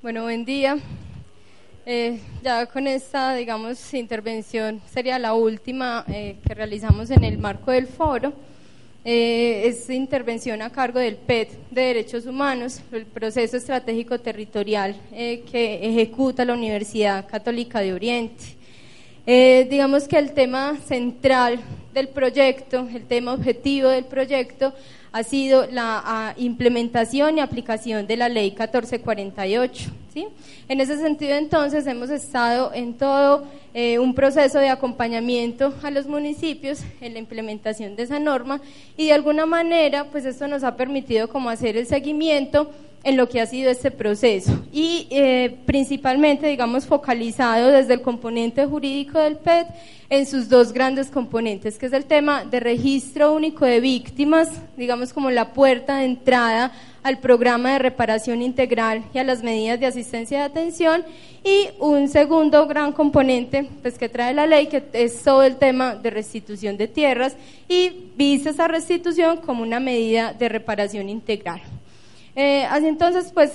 Bueno, buen día. Eh, ya con esta, digamos, intervención sería la última eh, que realizamos en el marco del foro. Eh, es intervención a cargo del PET de Derechos Humanos, el proceso estratégico territorial que ejecuta la Universidad Católica de Oriente. digamos que el tema central del proyecto, el tema objetivo del proyecto, ha sido la implementación y aplicación de la ley 1448. ¿sí? En ese sentido, entonces, hemos estado en todo eh, un proceso de acompañamiento a los municipios en la implementación de esa norma y de alguna manera, pues esto nos ha permitido como hacer el seguimiento en lo que ha sido este proceso y eh, principalmente, digamos, focalizado desde el componente jurídico del PET en sus dos grandes componentes, que es el tema de registro único de víctimas, digamos como la puerta de entrada al programa de reparación integral y a las medidas de asistencia y atención, y un segundo gran componente pues, que trae la ley, que es todo el tema de restitución de tierras, y visa esa restitución como una medida de reparación integral. Eh, así entonces, pues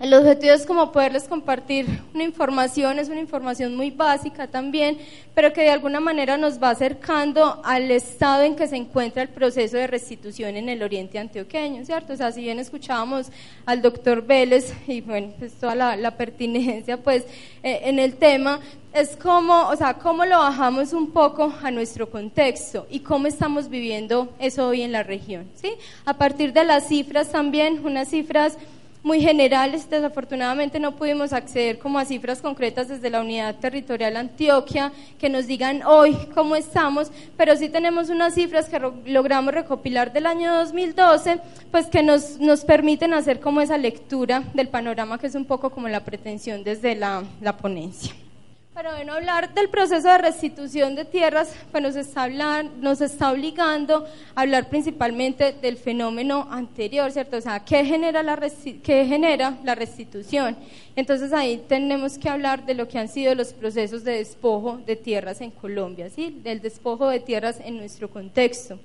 el objetivo es como poderles compartir una información, es una información muy básica también, pero que de alguna manera nos va acercando al estado en que se encuentra el proceso de restitución en el oriente antioqueño, ¿cierto? O sea, si bien escuchábamos al doctor Vélez y bueno, pues toda la, pertinencia pues eh, en el tema, es como, o sea, cómo lo bajamos un poco a nuestro contexto y cómo estamos viviendo eso hoy en la región, ¿sí? A partir de las cifras también, unas cifras muy generales. Desafortunadamente no pudimos acceder como a cifras concretas desde la unidad territorial Antioquia que nos digan hoy cómo estamos, pero sí tenemos unas cifras que logramos recopilar del año 2012, pues que nos, nos permiten hacer como esa lectura del panorama que es un poco como la pretensión desde la ponencia. Pero bueno, hablar del proceso de restitución de tierras pues nos, está nos está obligando a hablar principalmente del fenómeno anterior, ¿cierto? O sea, ¿qué genera, la ¿qué genera la restitución? Entonces ahí tenemos que hablar de lo que han sido los procesos de despojo de tierras en Colombia, ¿sí? Del despojo de tierras en nuestro contexto.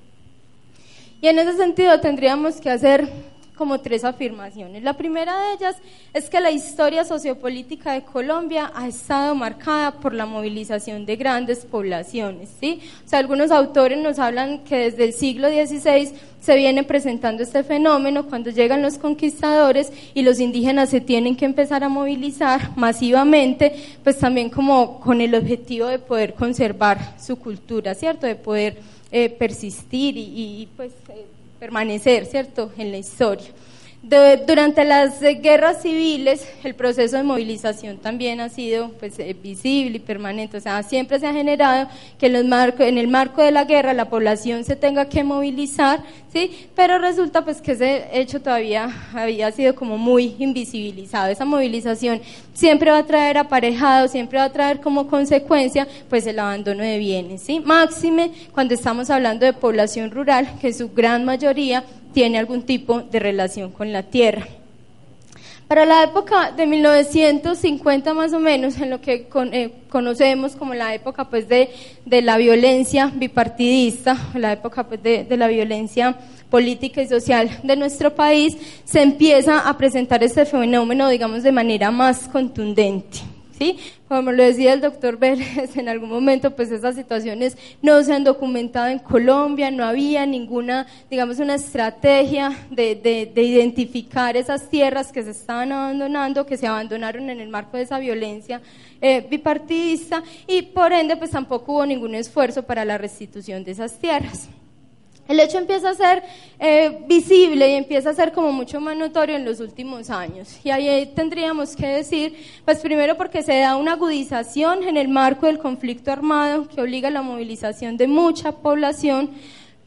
Y en ese sentido tendríamos que hacer como tres afirmaciones. La primera de ellas es que la historia sociopolítica de Colombia ha estado marcada por la movilización de grandes poblaciones. ¿sí? O sea, algunos autores nos hablan que desde el siglo XVI se viene presentando este fenómeno cuando llegan los conquistadores y los indígenas se tienen que empezar a movilizar masivamente, pues también como con el objetivo de poder conservar su cultura, ¿cierto? De poder eh, persistir y, pues... Eh, permanecer, ¿cierto?, en la historia durante las guerras civiles, el proceso de movilización también ha sido pues, eh, visible y permanente. O sea, siempre se ha generado que en, los en el marco de la guerra la población se tenga que movilizar, ¿sí? Pero resulta pues que ese hecho todavía había sido como muy invisibilizado. Esa movilización siempre va a traer aparejado, siempre va a traer como consecuencia pues el abandono de bienes, ¿sí? Máxime cuando estamos hablando de población rural, que su gran mayoría tiene algún tipo de relación con la tierra. Para la época de 1950 más o menos, en lo que eh, conocemos como la época pues de, la violencia bipartidista, la época pues de, de la violencia política y social de nuestro país, se empieza a presentar este fenómeno, digamos, de manera más contundente. ¿Sí? Como lo decía el doctor Vélez, en algún momento, pues esas situaciones no se han documentado en Colombia, no había ninguna, digamos, una estrategia de, de, identificar esas tierras que se estaban abandonando, que se abandonaron en el marco de esa violencia eh, bipartidista, y por ende, pues tampoco hubo ningún esfuerzo para la restitución de esas tierras. El hecho empieza a ser eh, visible y empieza a ser como mucho más notorio en los últimos años. Y ahí tendríamos que decir, pues primero porque se da una agudización en el marco del conflicto armado que obliga a la movilización de mucha población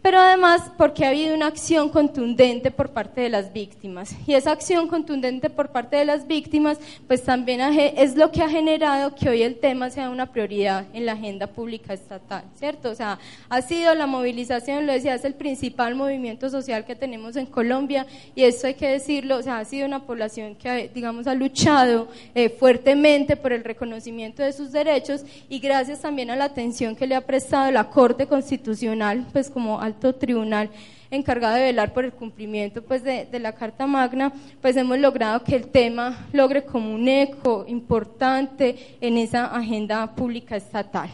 pero además porque ha habido una acción contundente por parte de las víctimas. Y esa acción contundente por parte de las víctimas, pues también es lo que ha generado que hoy el tema sea una prioridad en la agenda pública estatal, ¿cierto? O sea, ha sido la movilización, lo decía, es el principal movimiento social que tenemos en Colombia y esto hay que decirlo, o sea, ha sido una población que, digamos, ha luchado eh, fuertemente por el reconocimiento de sus derechos y gracias también a la atención que le ha prestado la Corte Constitucional, pues como alto tribunal encargado de velar por el cumplimiento pues, de, de la Carta Magna, pues hemos logrado que el tema logre como un eco importante en esa agenda pública estatal.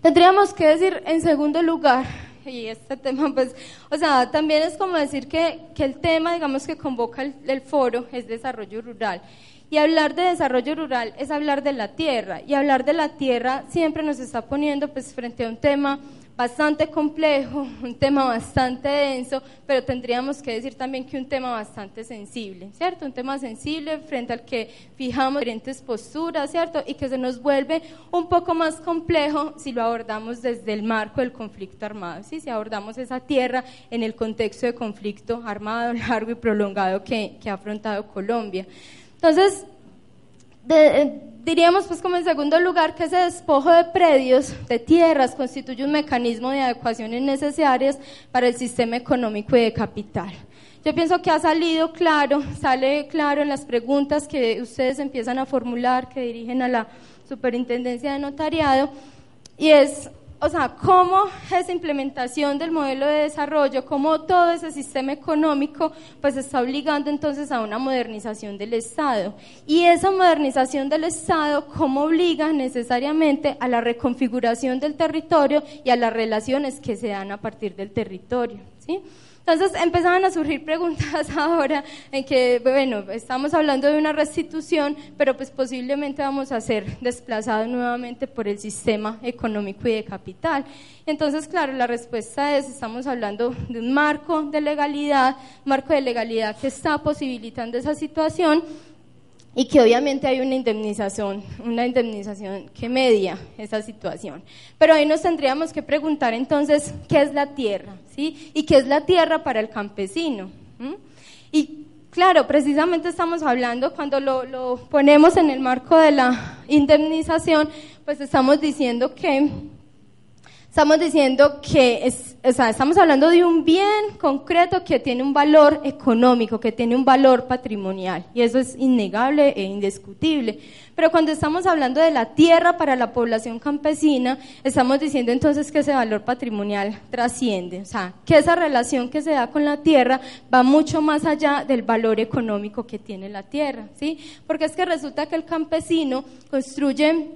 Tendríamos que decir, en segundo lugar, y este tema, pues, o sea, también es como decir que, que el tema, digamos, que convoca el, foro es desarrollo rural. Y hablar de desarrollo rural es hablar de la tierra. Y hablar de la tierra siempre nos está poniendo pues, frente a un tema bastante complejo, un tema bastante denso, pero tendríamos que decir también que un tema bastante sensible, ¿cierto? Un tema sensible frente al que fijamos diferentes posturas, ¿cierto? Y que se nos vuelve un poco más complejo si lo abordamos desde el marco del conflicto armado, ¿sí? Si abordamos esa tierra en el contexto de conflicto armado largo y prolongado que, que ha afrontado Colombia. Entonces, de, diríamos pues como en segundo lugar que ese despojo de predios, de tierras, constituye un mecanismo de adecuaciones necesarias para el sistema económico y de capital. Yo pienso que ha salido claro, sale claro en las preguntas que ustedes empiezan a formular, que dirigen a la Superintendencia de Notariado, y es o sea, cómo esa implementación del modelo de desarrollo, cómo todo ese sistema económico, pues está obligando entonces a una modernización del Estado. Y esa modernización del Estado, cómo obliga necesariamente a la reconfiguración del territorio y a las relaciones que se dan a partir del territorio, ¿sí? Entonces empezaban a surgir preguntas ahora en que, bueno, estamos hablando de una restitución, pero pues posiblemente vamos a ser desplazados nuevamente por el sistema económico y de capital. Entonces, claro, la respuesta es, estamos hablando de un marco de legalidad, marco de legalidad que está posibilitando esa situación y que obviamente hay una indemnización, una indemnización que media esa situación. Pero ahí nos tendríamos que preguntar entonces qué es la tierra, ¿sí? Y qué es la tierra para el campesino. Y claro, precisamente estamos hablando, cuando lo, lo ponemos en el marco de la indemnización, pues estamos diciendo que Estamos diciendo que, es, o sea, estamos hablando de un bien concreto que tiene un valor económico, que tiene un valor patrimonial, y eso es innegable e indiscutible. Pero cuando estamos hablando de la tierra para la población campesina, estamos diciendo entonces que ese valor patrimonial trasciende, o sea, que esa relación que se da con la tierra va mucho más allá del valor económico que tiene la tierra, ¿sí? Porque es que resulta que el campesino construye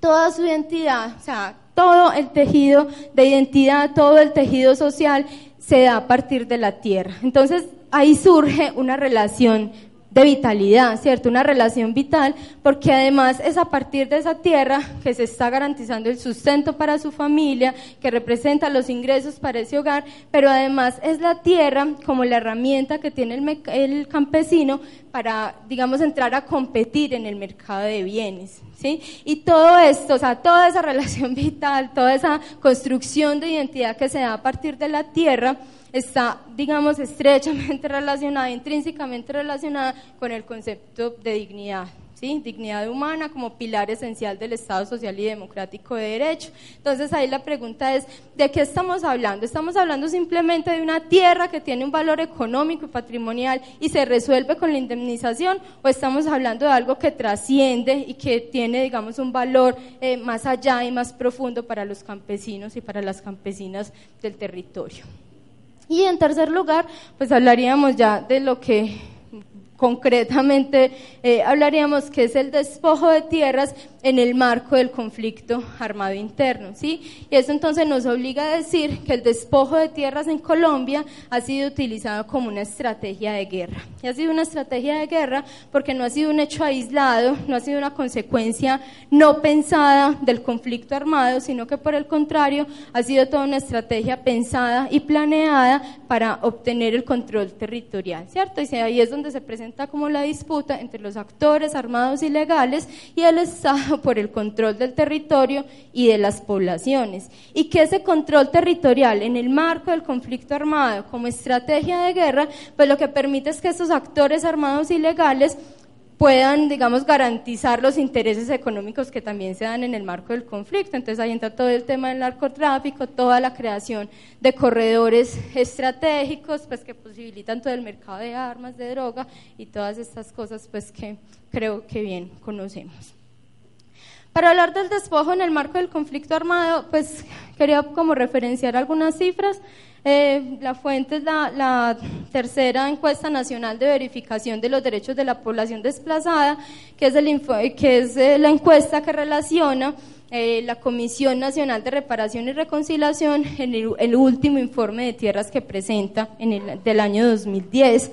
toda su identidad, o sea, todo el tejido de identidad, todo el tejido social se da a partir de la tierra. Entonces ahí surge una relación de vitalidad, ¿cierto? Una relación vital, porque además es a partir de esa tierra que se está garantizando el sustento para su familia, que representa los ingresos para ese hogar, pero además es la tierra como la herramienta que tiene el, el campesino para, digamos, entrar a competir en el mercado de bienes, ¿sí? Y todo esto, o sea, toda esa relación vital, toda esa construcción de identidad que se da a partir de la tierra, está, digamos, estrechamente relacionada, intrínsecamente relacionada con el concepto de dignidad. ¿Sí? dignidad humana como pilar esencial del Estado social y democrático de derecho. Entonces ahí la pregunta es, ¿de qué estamos hablando? ¿Estamos hablando simplemente de una tierra que tiene un valor económico y patrimonial y se resuelve con la indemnización? ¿O estamos hablando de algo que trasciende y que tiene, digamos, un valor eh, más allá y más profundo para los campesinos y para las campesinas del territorio? Y en tercer lugar, pues hablaríamos ya de lo que concretamente eh, hablaríamos que es el despojo de tierras en el marco del conflicto armado interno, ¿sí? Y eso entonces nos obliga a decir que el despojo de tierras en Colombia ha sido utilizado como una estrategia de guerra. Y ha sido una estrategia de guerra porque no ha sido un hecho aislado, no ha sido una consecuencia no pensada del conflicto armado, sino que por el contrario ha sido toda una estrategia pensada y planeada para obtener el control territorial, ¿cierto? Y ahí es donde se presenta como la disputa entre los actores armados y legales y el Estado por el control del territorio y de las poblaciones. Y que ese control territorial en el marco del conflicto armado como estrategia de guerra, pues lo que permite es que esos actores armados ilegales puedan, digamos, garantizar los intereses económicos que también se dan en el marco del conflicto. Entonces ahí entra todo el tema del narcotráfico, toda la creación de corredores estratégicos, pues que posibilitan todo el mercado de armas, de droga y todas estas cosas, pues que creo que bien conocemos. Para hablar del despojo en el marco del conflicto armado, pues quería como referenciar algunas cifras. Eh, la fuente es la, tercera encuesta nacional de verificación de los derechos de la población desplazada, que es, el, que es eh, la encuesta que relaciona eh, la Comisión Nacional de Reparación y Reconciliación en el, último informe de tierras que presenta en el, del año 2010.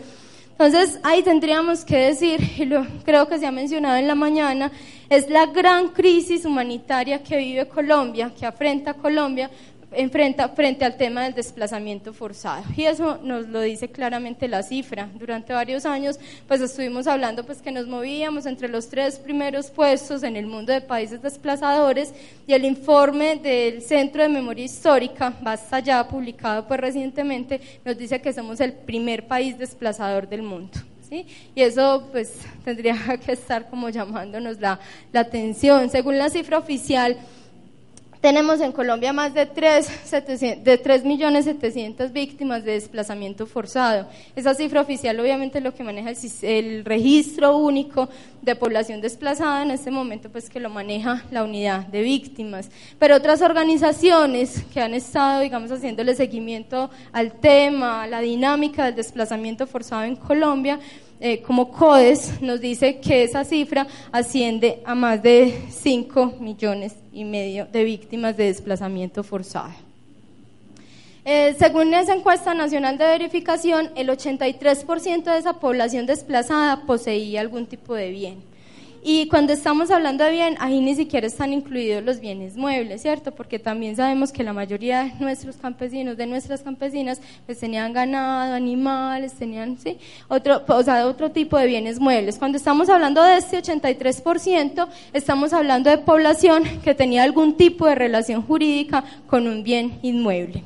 Entonces, ahí tendríamos que decir, y lo, creo que se ha mencionado en la mañana, es la gran crisis humanitaria que vive Colombia, que afrenta Colombia, enfrenta frente al tema del desplazamiento forzado. Y eso nos lo dice claramente la cifra. Durante varios años, pues estuvimos hablando pues que nos movíamos entre los tres primeros puestos en el mundo de países desplazadores y el informe del Centro de Memoria Histórica, Basta Ya, publicado pues recientemente, nos dice que somos el primer país desplazador del mundo. ¿Sí? Y eso pues tendría que estar como llamándonos la, la atención. Según la cifra oficial, tenemos en Colombia más de 3.700.000 de millones víctimas de desplazamiento forzado. Esa cifra oficial obviamente es lo que maneja el, registro único de población desplazada en este momento, pues que lo maneja la unidad de víctimas. Pero otras organizaciones que han estado, digamos, haciéndole seguimiento al tema, a la dinámica del desplazamiento forzado en Colombia, eh, como CODES nos dice que esa cifra asciende a más de 5 millones y medio de víctimas de desplazamiento forzado. Eh, según esa encuesta nacional de verificación, el 83% de esa población desplazada poseía algún tipo de bien. Y cuando estamos hablando de bien, ahí ni siquiera están incluidos los bienes muebles, ¿cierto? Porque también sabemos que la mayoría de nuestros campesinos, de nuestras campesinas, pues tenían ganado, animales, tenían, sí, otro, o sea, otro tipo de bienes muebles. Cuando estamos hablando de este 83%, estamos hablando de población que tenía algún tipo de relación jurídica con un bien inmueble.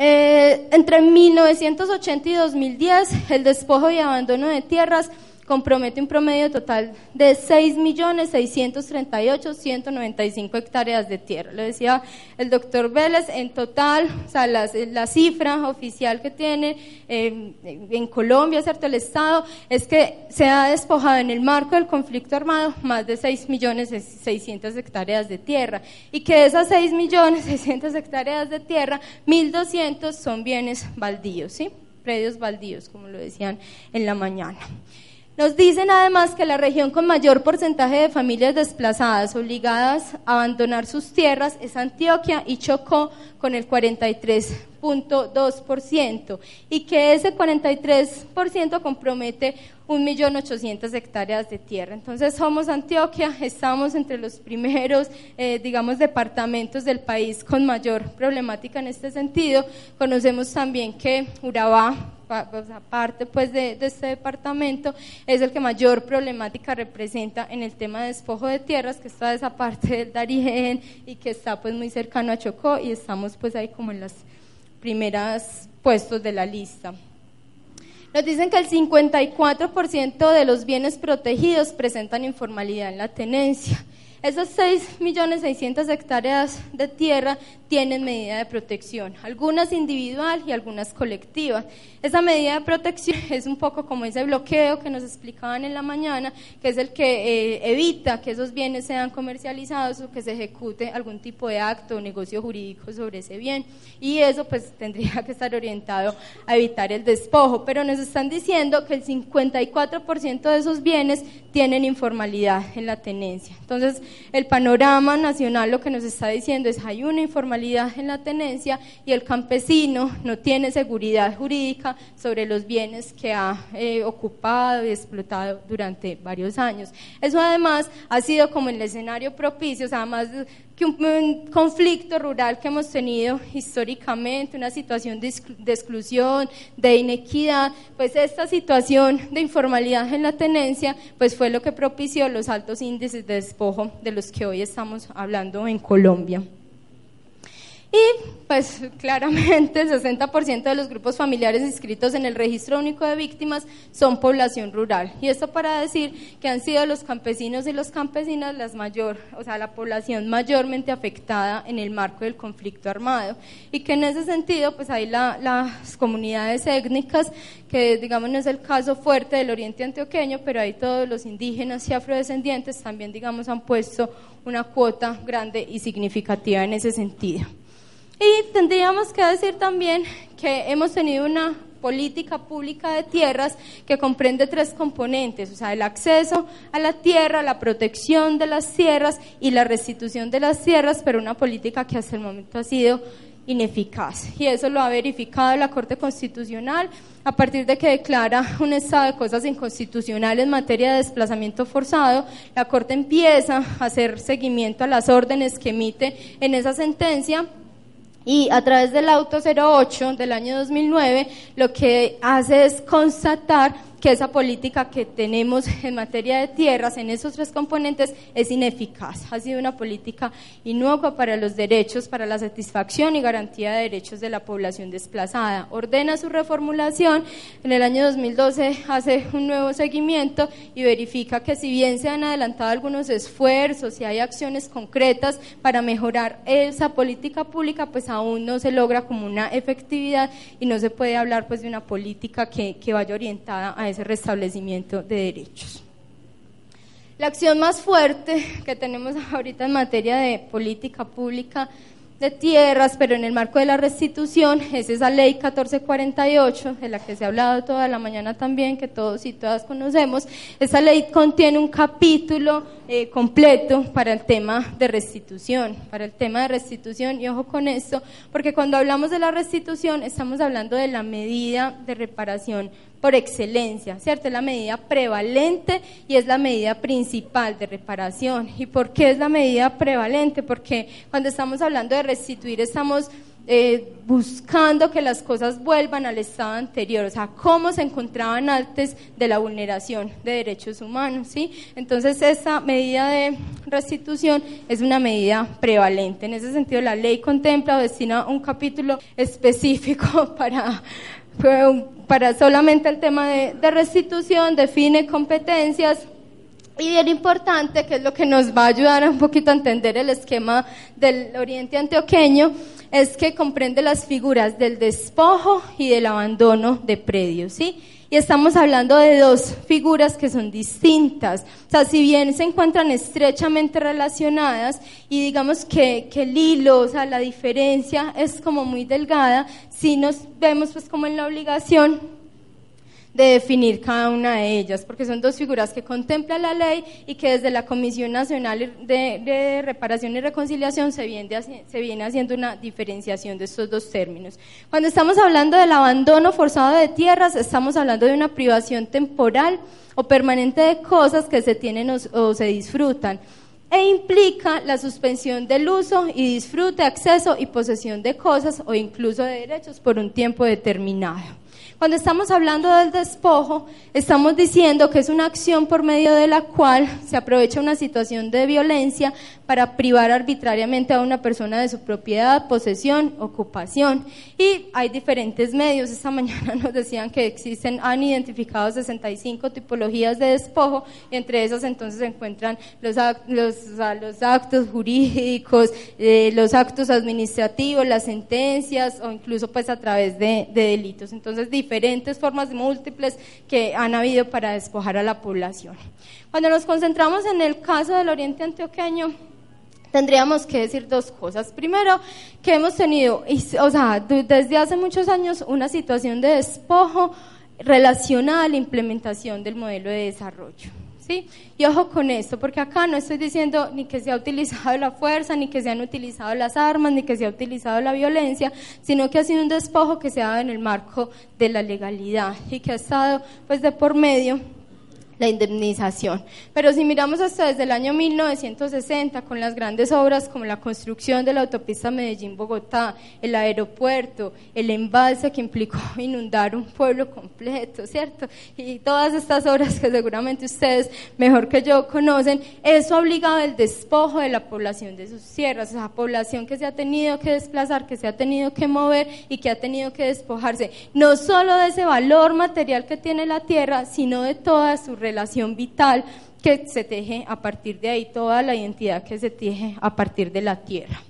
Eh, entre 1980 y 2010, el despojo y abandono de tierras compromete un promedio total de 6.638.195 hectáreas de tierra. Lo decía el doctor Vélez, en total, o sea, la, cifra oficial que tiene eh, en Colombia, ¿cierto? El Estado, es que se ha despojado en el marco del conflicto armado más de 6.600.000 hectáreas de tierra y que de esas 6.600.000 hectáreas de tierra, 1.200 son bienes baldíos, ¿sí? Predios baldíos, como lo decían en la mañana. Nos dicen además que la región con mayor porcentaje de familias desplazadas obligadas a abandonar sus tierras es Antioquia y Chocó con el 43.2% y que ese 43% compromete 1.800.000 hectáreas de tierra. Entonces somos Antioquia, estamos entre los primeros, eh, digamos, departamentos del país con mayor problemática en este sentido. Conocemos también que Urabá aparte pues de, este departamento, es el que mayor problemática representa en el tema de despojo de tierras, que está esa parte del Darién y que está pues muy cercano a Chocó y estamos pues ahí como en los primeros puestos de la lista. Nos dicen que el 54% de los bienes protegidos presentan informalidad en la tenencia. Esas 6.600.000 hectáreas de tierra tienen medida de protección, algunas individual y algunas colectivas. Esa medida de protección es un poco como ese bloqueo que nos explicaban en la mañana, que es el que eh, evita que esos bienes sean comercializados o que se ejecute algún tipo de acto o negocio jurídico sobre ese bien. Y eso pues tendría que estar orientado a evitar el despojo, pero nos están diciendo que el 54% de esos bienes tienen informalidad en la tenencia. Entonces, el panorama nacional lo que nos está diciendo es hay una informalidad en la tenencia y el campesino no tiene seguridad jurídica sobre los bienes que ha eh, ocupado y explotado durante varios años. Eso además ha sido como el escenario propicio, o sea, más que un, conflicto rural que hemos tenido históricamente, una situación de, exclusión, de inequidad, pues esta situación de informalidad en la tenencia, pues fue lo que propició los altos índices de despojo de los que hoy estamos hablando en Colombia. Y pues claramente el 60% de los grupos familiares inscritos en el registro único de víctimas son población rural. Y esto para decir que han sido los campesinos y las campesinas las mayor, o sea, la población mayormente afectada en el marco del conflicto armado. Y que en ese sentido, pues hay las comunidades étnicas, que digamos no es el caso fuerte del oriente antioqueño, pero hay todos los indígenas y afrodescendientes también, digamos, han puesto una cuota grande y significativa en ese sentido. Y tendríamos que decir también que hemos tenido una política pública de tierras que comprende tres componentes, o sea, el acceso a la tierra, la protección de las tierras y la restitución de las tierras, pero una política que hasta el momento ha sido ineficaz. Y eso lo ha verificado la Corte Constitucional a partir de que declara un estado de cosas inconstitucionales en materia de desplazamiento forzado. La Corte empieza a hacer seguimiento a las órdenes que emite en esa sentencia y a través del auto 08 del año 2009 lo que hace es constatar que esa política que tenemos en materia de tierras en esos tres componentes es ineficaz. Ha sido una política inocua para los derechos, para la satisfacción y garantía de derechos de la población desplazada. Ordena su reformulación. En el año 2012 hace un nuevo seguimiento y verifica que si bien se han adelantado algunos esfuerzos y hay acciones concretas para mejorar esa política pública, pues aún no se logra como una efectividad y no se puede hablar pues de una política que, que vaya orientada a ese restablecimiento de derechos. La acción más fuerte que tenemos ahorita en materia de política pública de tierras, pero en el marco de la restitución, es esa ley 1448, de la que se ha hablado toda la mañana también, que todos y todas conocemos. Esa ley contiene un capítulo eh, completo para el tema de restitución, para el tema de restitución, y ojo con esto, porque cuando hablamos de la restitución estamos hablando de la medida de reparación por excelencia, ¿cierto? Es la medida prevalente y es la medida principal de reparación. ¿Y por qué es la medida prevalente? Porque cuando estamos hablando de restituir estamos eh, buscando que las cosas vuelvan al estado anterior, o sea, cómo se encontraban antes de la vulneración de derechos humanos, ¿sí? Entonces, esa medida de restitución es una medida prevalente. En ese sentido, la ley contempla o destina un capítulo específico para para solamente el tema de, restitución, define competencias, y bien importante, que es lo que nos va a ayudar un poquito a entender el esquema del Oriente Antioqueño, es que comprende las figuras del despojo y del abandono de predios, ¿sí? Y estamos hablando de dos figuras que son distintas. O sea, si bien se encuentran estrechamente relacionadas y digamos que, que el hilo, o sea, la diferencia es como muy delgada, si nos vemos pues como en la obligación de definir cada una de ellas, porque son dos figuras que contempla la ley y que desde la Comisión Nacional de, Reparación y Reconciliación se viene, haciendo una diferenciación de estos dos términos. Cuando estamos hablando del abandono forzado de tierras, estamos hablando de una privación temporal o permanente de cosas que se tienen o se disfrutan e implica la suspensión del uso y disfrute, acceso y posesión de cosas o incluso de derechos por un tiempo determinado. Cuando estamos hablando del despojo, estamos diciendo que es una acción por medio de la cual se aprovecha una situación de violencia para privar arbitrariamente a una persona de su propiedad, posesión, ocupación. Y hay diferentes medios. Esta mañana nos decían que existen, han identificado 65 tipologías de despojo, y entre esas entonces se encuentran los, los, actos jurídicos, eh, los actos administrativos, las sentencias o incluso pues a través de, de delitos. Entonces, diferentes formas múltiples que han habido para despojar a la población. Cuando nos concentramos en el caso del Oriente Antioqueño, tendríamos que decir dos cosas. Primero, que hemos tenido, o sea, desde hace muchos años una situación de despojo relacionada a la implementación del modelo de desarrollo. Y ojo con esto, porque acá no estoy diciendo ni que se ha utilizado la fuerza, ni que se han utilizado las armas, ni que se ha utilizado la violencia, sino que ha sido un despojo que se ha dado en el marco de la legalidad y que ha estado pues de por medio la indemnización. Pero si miramos hasta desde el año 1960, con las grandes obras como la construcción de la autopista Medellín-Bogotá, el aeropuerto, el embalse que implicó inundar un pueblo completo, ¿cierto? Y todas estas obras que seguramente ustedes mejor que yo conocen, eso ha obligado el despojo de la población de sus tierras, esa población que se ha tenido que desplazar, que se ha tenido que mover y que ha tenido que despojarse, no solo de ese valor material que tiene la tierra, sino de toda su relación vital que se teje a partir de ahí, toda la identidad que se teje a partir de la tierra.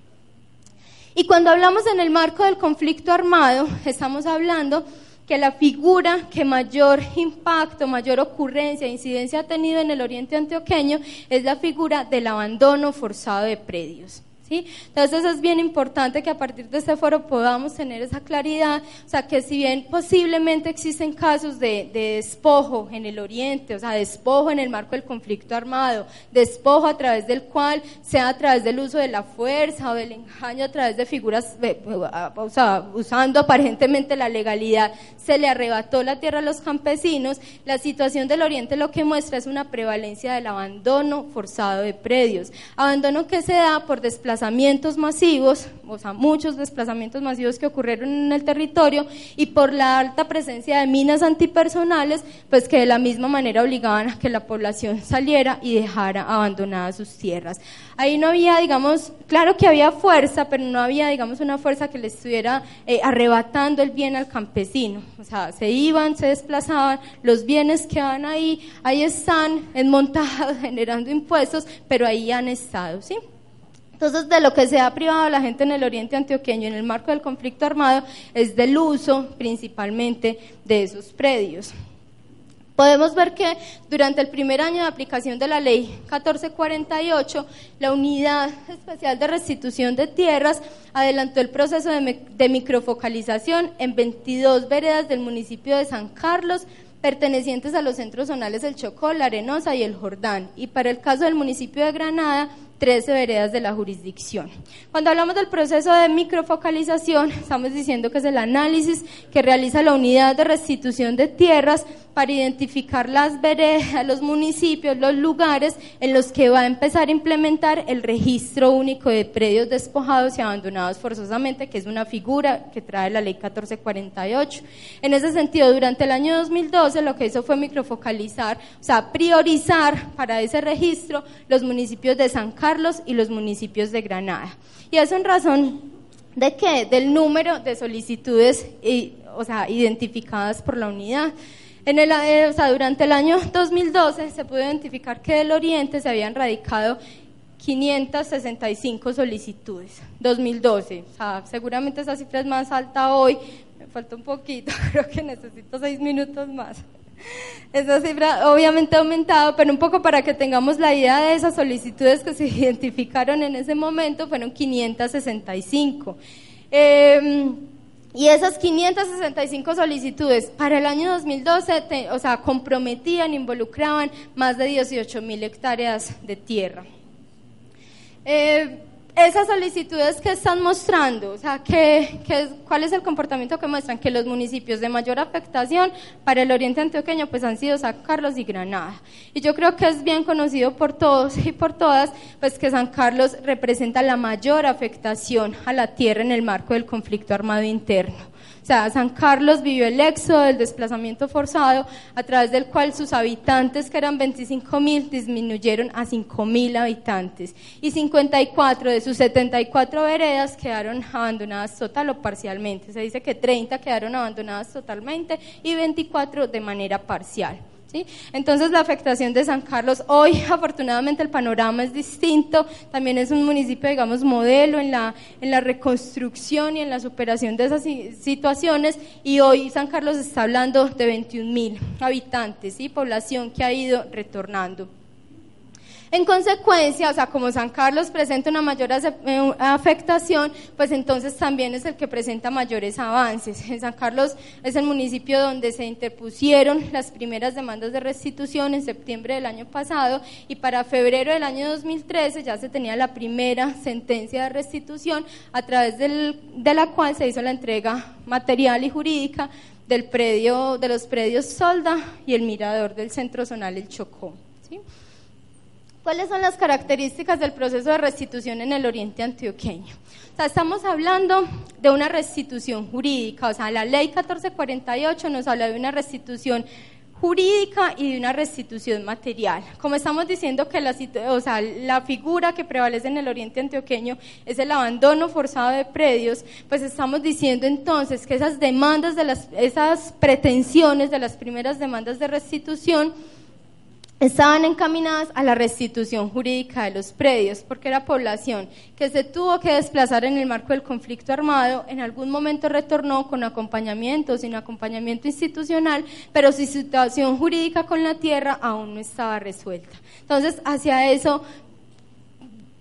Y cuando hablamos en el marco del conflicto armado, estamos hablando que la figura que mayor impacto, mayor ocurrencia, incidencia ha tenido en el oriente antioqueño es la figura del abandono forzado de predios. Entonces es bien importante que a partir de este foro podamos tener esa claridad, o sea, que si bien posiblemente existen casos de, despojo en el Oriente, o sea, despojo en el marco del conflicto armado, despojo a través del cual, sea a través del uso de la fuerza o del engaño a través de figuras, o sea, usando aparentemente la legalidad, se le arrebató la tierra a los campesinos, la situación del Oriente lo que muestra es una prevalencia del abandono forzado de predios, abandono que se da por desplazamiento desplazamientos masivos, o sea, muchos desplazamientos masivos que ocurrieron en el territorio y por la alta presencia de minas antipersonales, pues que de la misma manera obligaban a que la población saliera y dejara abandonadas sus tierras. Ahí no había, digamos, claro que había fuerza, pero no había, digamos, una fuerza que le estuviera eh, arrebatando el bien al campesino. O sea, se iban, se desplazaban, los bienes quedaban ahí, ahí están, enmontados, generando impuestos, pero ahí han estado, ¿sí? Entonces, de lo que se ha privado la gente en el oriente antioqueño en el marco del conflicto armado es del uso principalmente de esos predios. Podemos ver que durante el primer año de aplicación de la ley 1448, la Unidad Especial de Restitución de Tierras adelantó el proceso de, de microfocalización en 22 veredas del municipio de San Carlos, pertenecientes a los centros zonales del Chocó, la Arenosa y el Jordán. Y para el caso del municipio de Granada, 13 veredas de la jurisdicción. Cuando hablamos del proceso de microfocalización, estamos diciendo que es el análisis que realiza la unidad de restitución de tierras para identificar las veredas, los municipios, los lugares en los que va a empezar a implementar el registro único de predios despojados y abandonados forzosamente, que es una figura que trae la ley 1448. En ese sentido, durante el año 2012 lo que hizo fue microfocalizar, o sea, priorizar para ese registro los municipios de San Carlos y los municipios de Granada. Y eso en razón de qué? Del número de solicitudes o sea, identificadas por la unidad. En el, eh, o sea, durante el año 2012 se pudo identificar que del Oriente se habían radicado 565 solicitudes. 2012. O sea, seguramente esa cifra es más alta hoy. Me falta un poquito, creo que necesito seis minutos más. Esa cifra obviamente ha aumentado, pero un poco para que tengamos la idea de esas solicitudes que se identificaron en ese momento, fueron 565. Eh, y esas 565 solicitudes para el año 2012, o sea, comprometían, involucraban más de 18 mil hectáreas de tierra. Eh, esas solicitudes que están mostrando, o sea, que, ¿cuál es el comportamiento que muestran? Que los municipios de mayor afectación para el oriente antioqueño pues han sido San Carlos y Granada. Y yo creo que es bien conocido por todos y por todas, pues que San Carlos representa la mayor afectación a la tierra en el marco del conflicto armado interno sea, San Carlos vivió el éxodo del desplazamiento forzado, a través del cual sus habitantes, que eran 25 mil, disminuyeron a 5 mil habitantes. Y 54 de sus 74 veredas quedaron abandonadas total o parcialmente. Se dice que 30 quedaron abandonadas totalmente y 24 de manera parcial. Entonces la afectación de San Carlos, hoy afortunadamente el panorama es distinto, también es un municipio, digamos, modelo en la, en la reconstrucción y en la superación de esas situaciones. Y hoy San Carlos está hablando de 21 mil habitantes, y población que ha ido retornando. En consecuencia, o sea, como San Carlos presenta una mayor eh, afectación, pues entonces también es el que presenta mayores avances. En San Carlos es el municipio donde se interpusieron las primeras demandas de restitución en septiembre del año pasado y para febrero del año 2013 ya se tenía la primera sentencia de restitución a través de la cual se hizo la entrega material y jurídica del predio, de los predios Solda y el mirador del centro zonal El Chocó. ¿Cuáles son las características del proceso de restitución en el oriente antioqueño? O sea, estamos hablando de una restitución jurídica, o sea, la ley 1448 nos habla de una restitución jurídica y de una restitución material. Como estamos diciendo que la, o sea, la figura que prevalece en el oriente antioqueño es el abandono forzado de predios, pues estamos diciendo entonces que esas demandas de las, esas pretensiones de las primeras demandas de restitución estaban encaminadas a la restitución jurídica de los predios, porque era población que se tuvo que desplazar en el marco del conflicto armado, en algún momento retornó con acompañamiento, sin acompañamiento institucional, pero su situación jurídica con la tierra aún no estaba resuelta. Entonces, hacia eso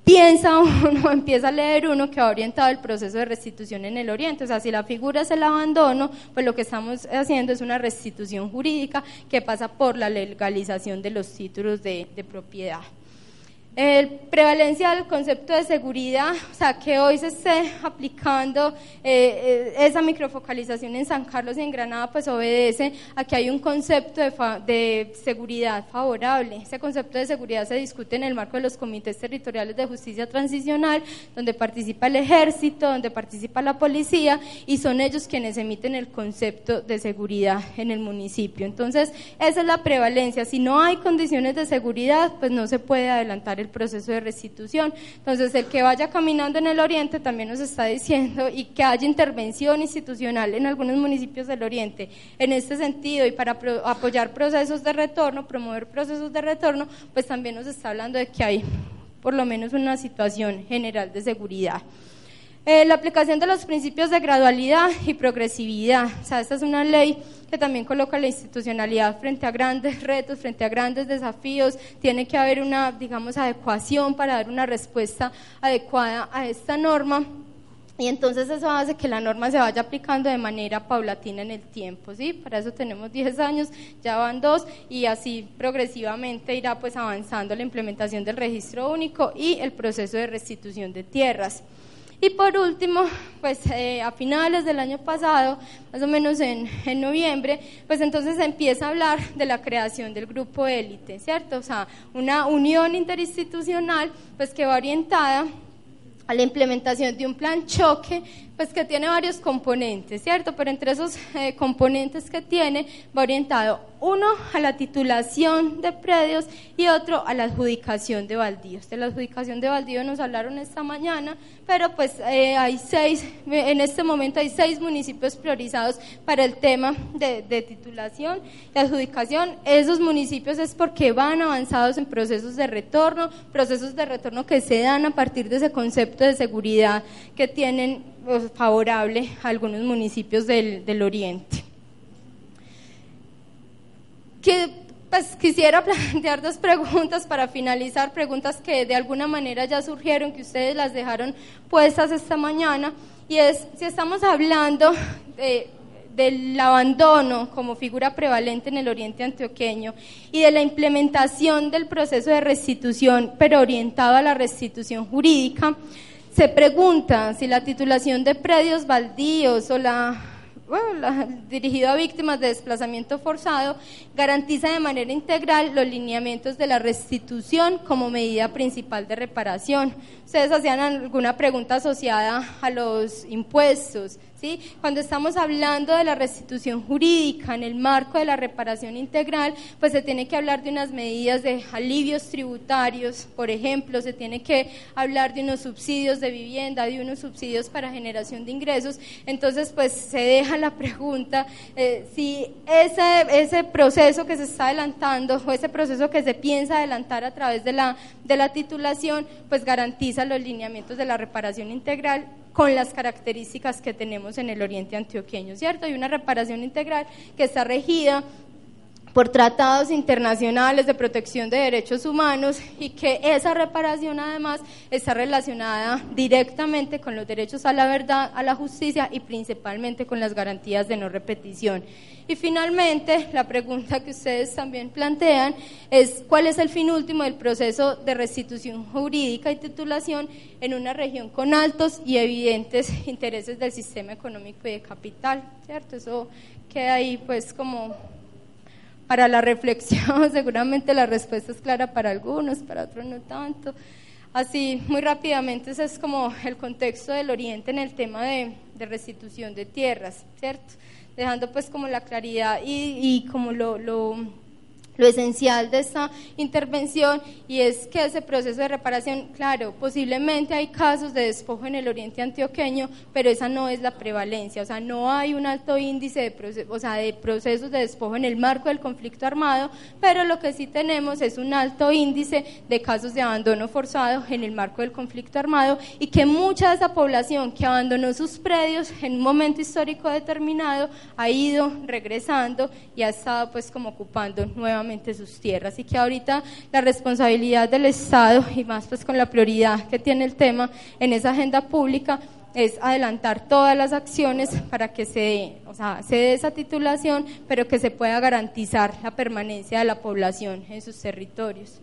piensa uno, empieza a leer uno que ha orientado el proceso de restitución en el Oriente. O sea, si la figura es el abandono, pues lo que estamos haciendo es una restitución jurídica que pasa por la legalización de los títulos de propiedad. El prevalencia del concepto de seguridad, o sea, que hoy se esté aplicando eh, eh, esa microfocalización en San Carlos y en Granada, pues obedece a que hay un concepto de, de, seguridad favorable. Ese concepto de seguridad se discute en el marco de los comités territoriales de justicia transicional, donde participa el ejército, donde participa la policía, y son ellos quienes emiten el concepto de seguridad en el municipio. Entonces, esa es la prevalencia. Si no hay condiciones de seguridad, pues no se puede adelantar el proceso de restitución. Entonces, el que vaya caminando en el oriente también nos está diciendo y que haya intervención institucional en algunos municipios del oriente en este sentido y para apoyar procesos de retorno, promover procesos de retorno, pues también nos está hablando de que hay por lo menos una situación general de seguridad. Eh, la aplicación de los principios de gradualidad y progresividad. O sea, esta es una ley que también coloca la institucionalidad frente a grandes retos, frente a grandes desafíos. Tiene que haber una, digamos, adecuación para dar una respuesta adecuada a esta norma. Y entonces eso hace que la norma se vaya aplicando de manera paulatina en el tiempo, ¿sí? Para eso tenemos 10 años, ya van dos y así progresivamente irá pues avanzando la implementación del registro único y el proceso de restitución de tierras. Y por último, pues eh, a finales del año pasado, más o menos en, en, noviembre, pues entonces empieza a hablar de la creación del grupo élite, ¿cierto? O sea, una unión interinstitucional, pues que va orientada a la implementación de un plan choque, pues que tiene varios componentes, ¿cierto? Pero entre esos eh, componentes que tiene va orientado uno a la titulación de predios y otro a la adjudicación de baldíos. De la adjudicación de baldíos nos hablaron esta mañana, pero pues eh, hay seis, en este momento hay seis municipios priorizados para el tema de, de titulación y adjudicación. Esos municipios es porque van avanzados en procesos de retorno, procesos de retorno que se dan a partir de ese concepto de seguridad que tienen favorable a algunos municipios del, del oriente. Que pues quisiera plantear dos preguntas para finalizar, preguntas que de alguna manera ya surgieron, que ustedes las dejaron puestas esta mañana, y es si estamos hablando del abandono como figura prevalente en el oriente antioqueño y de la implementación del proceso de restitución, pero orientado a la restitución jurídica, se pregunta si la titulación de predios baldíos o la bueno, dirigido a víctimas de desplazamiento forzado, garantiza de manera integral los lineamientos de la restitución como medida principal de reparación. Ustedes hacían alguna pregunta asociada a los impuestos, ¿sí? Cuando estamos hablando de la restitución jurídica en el marco de la reparación integral, pues se tiene que hablar de unas medidas de alivios tributarios, por ejemplo, se tiene que hablar de unos subsidios de vivienda, de unos subsidios para generación de ingresos. Entonces, pues se deja la pregunta eh, si ese, ese proceso que se está adelantando o ese proceso que se piensa adelantar a través de la, de la titulación, pues garantiza los lineamientos de la reparación integral con las características que tenemos en el oriente antioqueño, ¿cierto? Hay una reparación integral que está regida por tratados internacionales de protección de derechos humanos y que esa reparación además está relacionada directamente con los derechos a la verdad, a la justicia y principalmente con las garantías de no repetición. Y finalmente, la pregunta que ustedes también plantean es cuál es el fin último del proceso de restitución jurídica y titulación en una región con altos y evidentes intereses del sistema económico y de capital, ¿cierto? Eso queda ahí pues como para la reflexión, seguramente la respuesta es clara para algunos, para otros no tanto. Así, muy rápidamente, ese es como el contexto del Oriente en el tema de, de restitución de tierras, ¿cierto? dejando pues como la claridad y, y como lo, lo lo esencial de esta intervención y es que ese proceso de reparación, claro, posiblemente hay casos de despojo en el oriente antioqueño, pero esa no es la prevalencia, o sea, no hay un alto índice de, procesos de despojo en el marco del conflicto armado, pero lo que sí tenemos es un alto índice de casos de abandono forzado en el marco del conflicto armado y que mucha de esa población que abandonó sus predios en un momento histórico determinado ha ido regresando y ha estado pues como ocupando nuevamente sus tierras y que ahorita la responsabilidad del Estado y más pues con la prioridad que tiene el tema en esa agenda pública es adelantar todas las acciones para que se, o sea, se dé esa titulación, pero que se pueda garantizar la permanencia de la población en sus territorios.